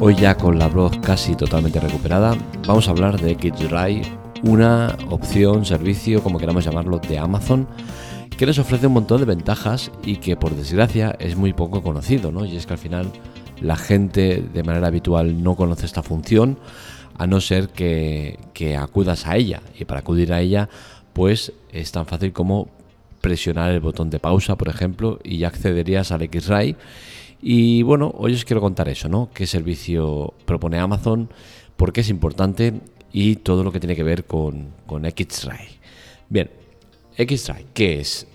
Hoy ya con la blog casi totalmente recuperada, vamos a hablar de KidsDrive, una opción, servicio, como queramos llamarlo, de Amazon que nos ofrece un montón de ventajas y que por desgracia es muy poco conocido, ¿no? Y es que al final la gente de manera habitual no conoce esta función a no ser que, que acudas a ella. Y para acudir a ella, pues es tan fácil como presionar el botón de pausa, por ejemplo, y ya accederías al X-Ray. Y bueno, hoy os quiero contar eso, ¿no? ¿Qué servicio propone Amazon? ¿Por qué es importante? Y todo lo que tiene que ver con, con X-Ray. Bien, X-Ray, ¿qué es?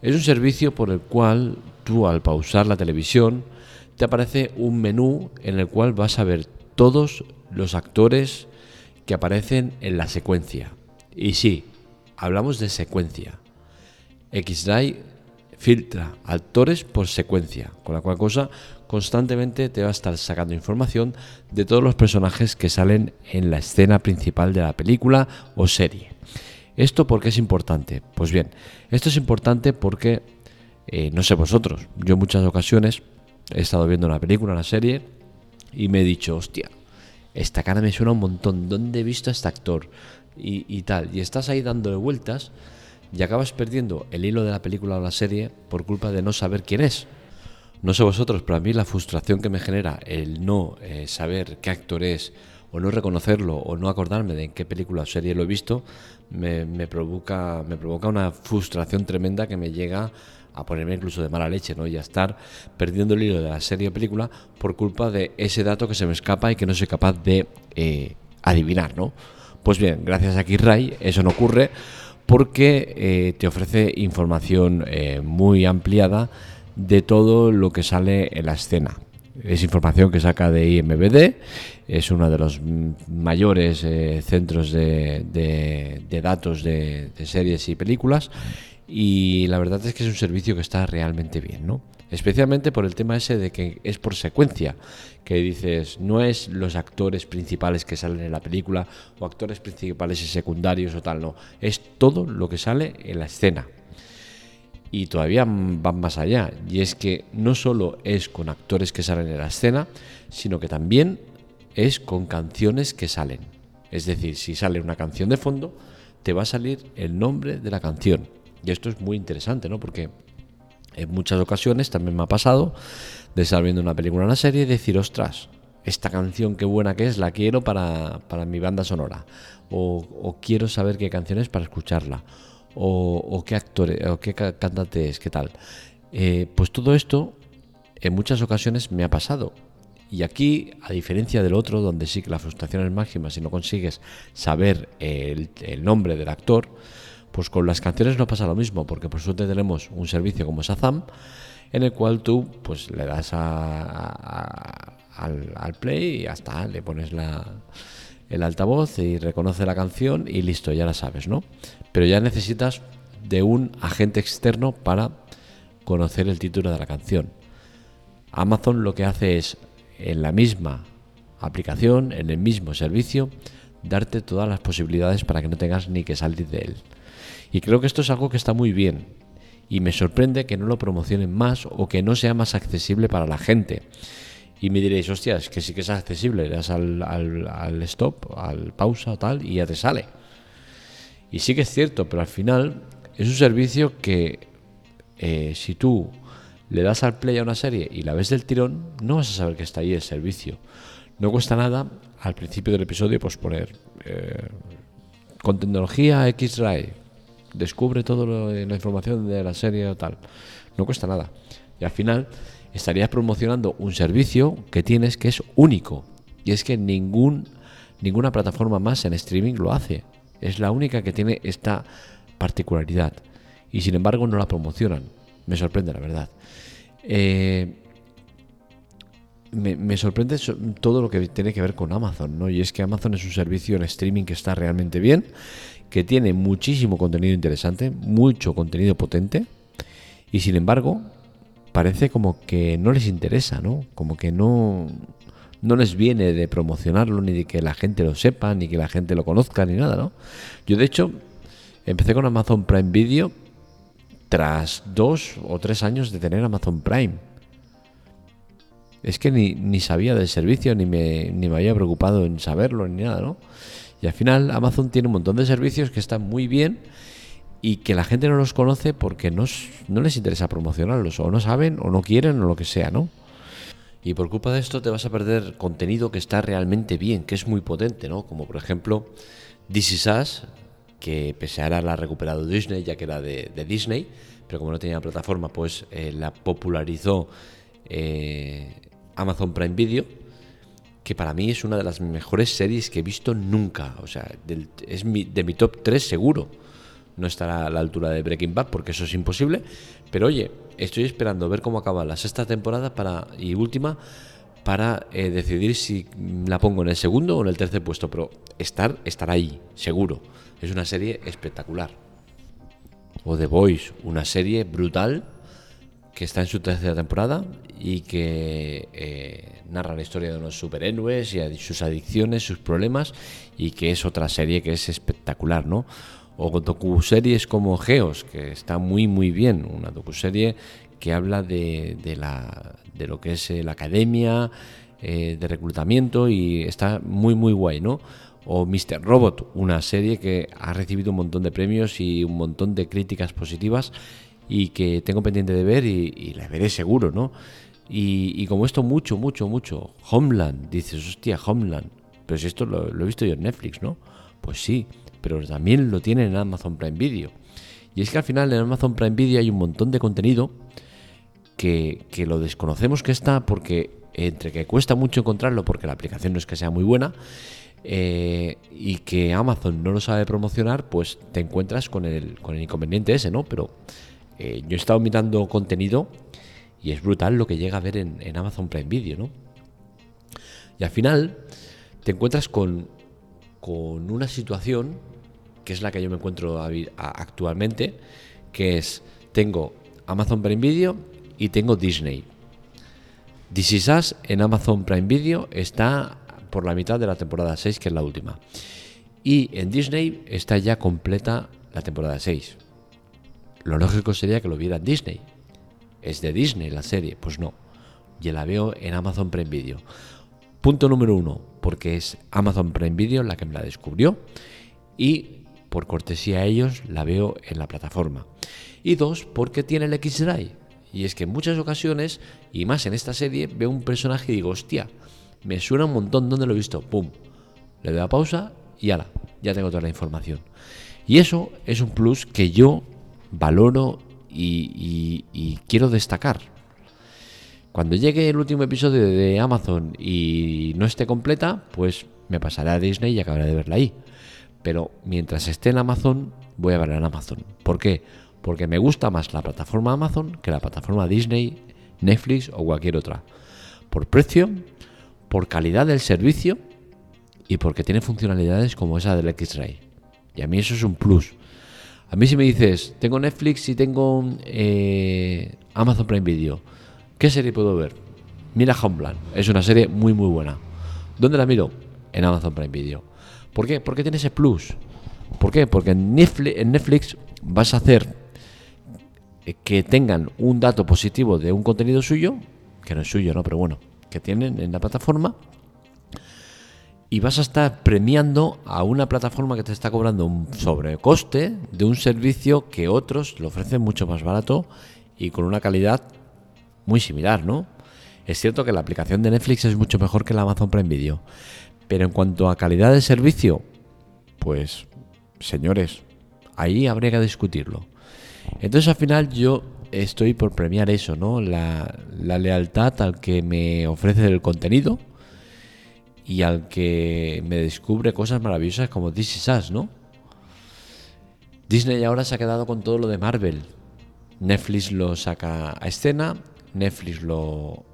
Es un servicio por el cual tú al pausar la televisión te aparece un menú en el cual vas a ver todos los actores que aparecen en la secuencia. Y sí, hablamos de secuencia. X-Ray filtra actores por secuencia, con la cual cosa constantemente te va a estar sacando información de todos los personajes que salen en la escena principal de la película o serie. ¿Esto por qué es importante? Pues bien, esto es importante porque, eh, no sé vosotros, yo en muchas ocasiones he estado viendo una película, una serie, y me he dicho, hostia, esta cara me suena un montón, ¿dónde he visto a este actor? Y, tal, y estás ahí dándole vueltas y acabas perdiendo el hilo de la película o la serie por culpa de no saber quién es. No sé vosotros, pero a mí la frustración que me genera el no eh, saber qué actor es o no reconocerlo o no acordarme de en qué película o serie lo he visto, me, provoca, me provoca una frustración tremenda que me llega a ponerme incluso de mala leche, ¿no? Y a estar perdiendo el hilo de la serie o película por culpa de ese dato que se me escapa y que no soy capaz de eh, adivinar, ¿no? Pues bien, gracias a Kirray eso no ocurre porque eh, te ofrece información eh, muy ampliada de todo lo que sale en la escena. Es información que saca de IMBD, es uno de los mayores eh, centros de, datos de, series y películas y la verdad es que es un servicio que está realmente bien, ¿no? Especialmente por el tema ese de que es por secuencia, que dices, no es los actores principales que salen en la película o actores principales y secundarios o tal, no, es todo lo que sale en la escena y todavía van más allá. Y es que no solo es con actores que salen en la escena, sino que también es con canciones que salen. Es decir, si sale una canción de fondo, te va a salir el nombre de la canción. Y esto es muy interesante, ¿no? Porque en muchas ocasiones también me ha pasado de estar una película o una serie y decir, ostras, esta canción qué buena que es, la quiero para, mi banda sonora. O, o quiero saber qué canción es para escucharla o, qué actor o qué cantante es, qué tal. Eh, pues todo esto en muchas ocasiones me ha pasado. Y aquí, a diferencia del otro, donde sí que la frustración es máxima si no consigues saber el, nombre del actor, pues con las canciones no pasa lo mismo, porque por suerte tenemos un servicio como Shazam, en el cual tú pues le das al, al, play y hasta le pones la, el altavoz y reconoce la canción y listo, ya la sabes, ¿no? Pero ya necesitas de un agente externo para conocer el título de la canción. Amazon lo que hace es en la misma aplicación, en el mismo servicio, darte todas las posibilidades para que no tengas ni que salir de él. Y creo que esto es algo que está muy bien. Y me sorprende que no lo promocionen más o que no sea más accesible para la gente. Y me diréis, hostias, que sí que es accesible, le das al, al, stop, al pausa o tal, y ya te sale. Y sí que es cierto, pero al final es un servicio que eh, si tú le das al play a una serie y la ves del tirón, no vas a saber que está ahí el servicio. No cuesta nada al principio del episodio pues poner eh, con tecnología X-Ray, descubre toda la información de la serie o tal. No cuesta nada. Y al final estarías promocionando un servicio que tienes que es único. Y es que ningún, ninguna plataforma más en streaming lo hace. Es la única que tiene esta particularidad. Y sin embargo no la promocionan. Me sorprende, la verdad. Eh, me, sorprende todo lo que tiene que ver con Amazon, ¿no? Y es que Amazon es un servicio en streaming que está realmente bien, que tiene muchísimo contenido interesante, mucho contenido potente, y sin embargo, parece como que no les interesa, ¿no? Como que no, no les viene de promocionarlo, ni de que la gente lo sepa, ni que la gente lo conozca, ni nada, ¿no? Yo, de hecho, empecé con Amazon Prime Video tras dos o tres años de tener Amazon Prime. Es que ni, ni sabía del servicio, ni me, ni me había preocupado en saberlo, ni nada, ¿no? Y al final Amazon tiene un montón de servicios que están muy bien y que la gente no los conoce porque no, no les interesa promocionarlos, o no saben, o no quieren, o lo que sea, ¿no? Y por culpa de esto te vas a perder contenido que está realmente bien, que es muy potente, ¿no? Como por ejemplo This Is Us, que pese a ahora la ha recuperado Disney, ya que era de, Disney, pero como no tenía plataforma, pues eh, la popularizó eh, Amazon Prime Video, que para mí es una de las mejores series que he visto nunca. O sea, es de mi top 3 seguro no estará a la altura de Breaking Bad porque eso es imposible. Pero oye, estoy esperando ver cómo acaba la sexta temporada para y última para eh, decidir si la pongo en el segundo o en el tercer puesto. Pero estar, estar ahí, seguro. Es una serie espectacular. O The Voice, una serie brutal que está en su tercera temporada y que eh, narra la historia de unos superhéroes y sus adicciones, sus problemas y que es otra serie que es espectacular, ¿no? o docuseries como Geos, que está muy muy bien, una docuserie que habla de, de, la, de lo que es eh, la academia eh, de reclutamiento y está muy muy guay, ¿no? O Mr. Robot, una serie que ha recibido un montón de premios y un montón de críticas positivas y que tengo pendiente de ver y, la veré seguro, ¿no? Y, como esto mucho, mucho, mucho. Homeland, dices, hostia, Homeland. Pero si esto lo, he visto yo en Netflix, ¿no? Pues sí, pero también lo tienen en Amazon Prime Video. Y es que al final en Amazon Prime Video hay un montón de contenido que, lo desconocemos que está porque entre que cuesta mucho encontrarlo porque la aplicación no es que sea muy buena eh, y que Amazon no lo sabe promocionar, pues te encuentras con el, con el inconveniente ese, ¿no? Pero eh, yo he estado mirando contenido y es brutal lo que llega a ver en, Amazon Prime Video, ¿no? Y al final te encuentras con con una situación que es la que yo me encuentro actualmente, que es, tengo Amazon Prime Video y tengo Disney. This Is en Amazon Prime Video está por la mitad de la temporada 6, que es la última. Y en Disney está ya completa la temporada 6. Lo lógico sería que lo viera en Disney. Es de Disney la serie. Pues no. Yo la veo en Amazon Prime Video. Punto número uno, porque es Amazon Prime Video la que me la descubrió y por cortesía a ellos la veo en la plataforma. Y dos, porque tiene el X-Drive. Y es que en muchas ocasiones, y más en esta serie, veo un personaje y digo, hostia, me suena un montón, ¿dónde lo he visto? ¡Pum! Le doy a pausa y ala, ya tengo toda la información. Y eso es un plus que yo valoro y quiero destacar. Cuando llegue el último episodio de Amazon y no esté completa, pues me pasaré a Disney y acabaré de verla ahí. Pero mientras esté en Amazon, voy a verla en Amazon. ¿Por qué? Porque me gusta más la plataforma Amazon que la plataforma Disney, Netflix o cualquier otra. Por precio, por calidad del servicio y porque tiene funcionalidades como esa del X-Ray. Y a mí eso es un plus. A mí si me dices, tengo Netflix y tengo eh, Amazon Prime Video ¿Qué serie puedo ver? Mira Homeland, es una serie muy muy buena. ¿Dónde la miro? En Amazon Prime Video. ¿Por qué? Porque tiene ese plus. ¿Por qué? Porque en Netflix, vas a hacer que tengan un dato positivo de un contenido suyo, que no es suyo, ¿no? Pero bueno, que tienen en la plataforma, y vas a estar premiando a una plataforma que te está cobrando un sobrecoste de un servicio que otros lo ofrecen mucho más barato y con una calidad muy similar, ¿no? Es cierto que la aplicación de Netflix es mucho mejor que la Amazon Prime Video, pero en cuanto a calidad de servicio, pues, señores, ahí habría que discutirlo. Entonces al final yo estoy por premiar eso, ¿no? La, lealtad al que me ofrece el contenido y al que me descubre cosas maravillosas como This Is Us, ¿no? Disney ahora se ha quedado con todo lo de Marvel. Netflix lo saca a escena Netflix lo,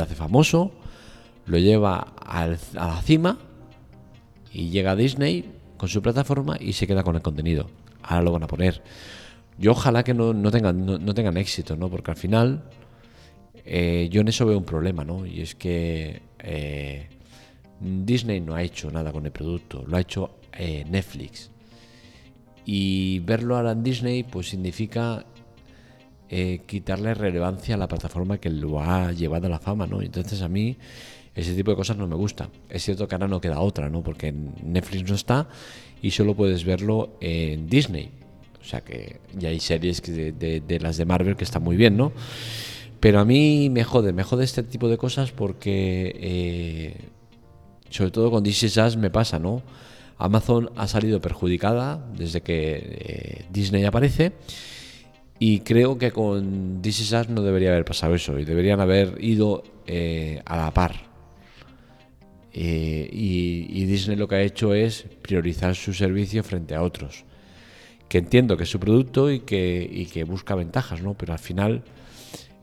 hace famoso, lo lleva a la cima y llega a Disney con su plataforma y se queda con el contenido. Ahora lo van a poner. Yo ojalá que no, tengan, no, tengan éxito, ¿no? Porque al final eh, yo en eso veo un problema, ¿no? Y es que eh, Disney no ha hecho nada con el producto, lo ha hecho eh, Netflix. Y verlo ahora en Disney pues significa eh, quitarle relevancia a la plataforma que lo ha llevado a la fama, ¿no? Entonces a mí ese tipo de cosas no me gusta. Es cierto que ahora no queda otra, ¿no? Porque Netflix no está y solo puedes verlo en Disney. O sea que ya hay series de, las de Marvel que están muy bien, ¿no? Pero a mí me jode, me jode este tipo de cosas porque, eh, sobre todo con DC Sass me pasa, ¿no? Amazon ha salido perjudicada desde que eh, Disney aparece y creo que con DC Sass no debería haber pasado eso y deberían haber ido eh, a la par. y, Disney lo que ha hecho es priorizar su servicio frente a otros. Que entiendo que es su producto y que, busca ventajas, ¿no? Pero al final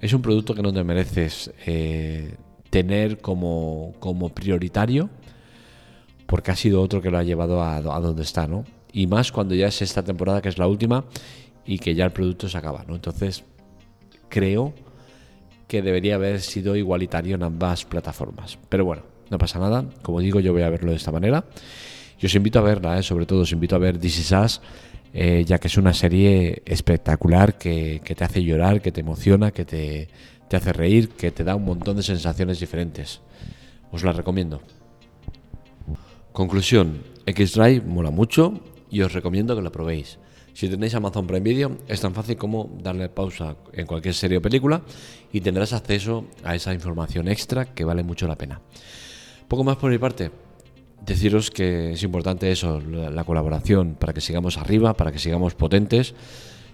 es un producto que no te mereces eh, tener como, prioritario porque ha sido otro que lo ha llevado a, donde está, ¿no? Y más cuando ya es esta temporada que es la última y que ya el producto se acaba, ¿no? Entonces, creo que debería haber sido igualitario en ambas plataformas. Pero bueno, no pasa nada. Como digo, yo voy a verlo de esta manera. Yo os invito a verla, ¿eh? sobre todo os invito a ver This Is Us, eh, ya que es una serie espectacular que, te hace llorar, que te emociona, que te, te hace reír, que te da un montón de sensaciones diferentes. Os la recomiendo. Conclusión, X-Drive mola mucho y os recomiendo que lo probéis. Si tenéis Amazon Prime Video, es tan fácil como darle pausa en cualquier serie o película y tendrás acceso a esa información extra que vale mucho la pena. Poco más por mi parte. Deciros que es importante eso, la colaboración, para que sigamos arriba, para que sigamos potentes.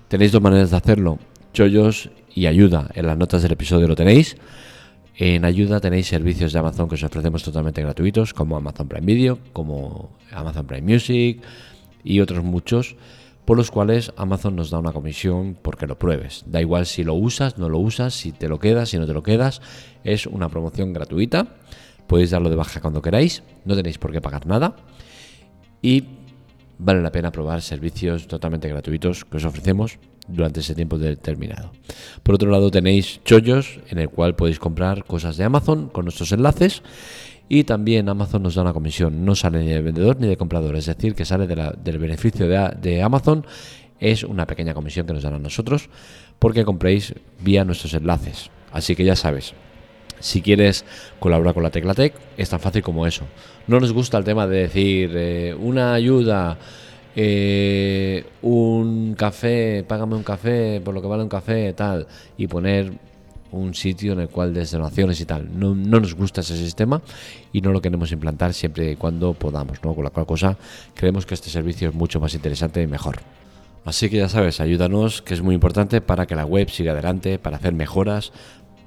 Tenéis dos maneras de hacerlo, chollos y ayuda. En las notas del episodio lo tenéis. En ayuda tenéis servicios de Amazon que os ofrecemos totalmente gratuitos, como Amazon Prime Video, como Amazon Prime Music y otros muchos, por los cuales Amazon nos da una comisión porque lo pruebes. Da igual si lo usas, no lo usas, si te lo quedas, si no te lo quedas. Es una promoción gratuita Podéis darlo de baja cuando queráis, no tenéis por qué pagar nada y vale la pena probar servicios totalmente gratuitos que os ofrecemos durante ese tiempo determinado. Por otro lado tenéis chollos en el cual podéis comprar cosas de Amazon con nuestros enlaces y también Amazon nos da una comisión, no sale ni de vendedor ni de comprador, es decir, que sale del beneficio de, de Amazon, es una pequeña comisión que nos dan a nosotros porque compréis vía nuestros enlaces. Así que ya sabes, si quieres colaborar con la Teclatec, es tan fácil como eso. No nos gusta el tema de decir eh, una ayuda, eh, un café, págame un café por lo que vale un café, tal, y poner un sitio en el cual des donaciones y tal. No, nos gusta ese sistema y no lo queremos implantar siempre y cuando podamos, ¿no? Con la cual cosa creemos que este servicio es mucho más interesante y mejor. Así que ya sabes, ayúdanos, que es muy importante para que la web siga adelante, para hacer mejoras,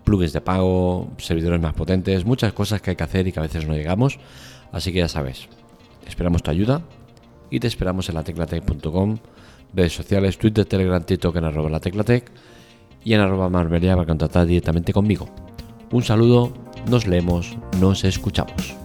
plugins de pago, servidores más potentes, muchas cosas que hay que hacer y que a veces no llegamos. Así que ya sabes, esperamos tu ayuda y te esperamos en la teclatec.com, redes sociales, Twitter, Telegram, TikTok en arroba la teclatec y en arroba marbelia para contactar directamente conmigo. Un saludo, nos leemos, nos escuchamos.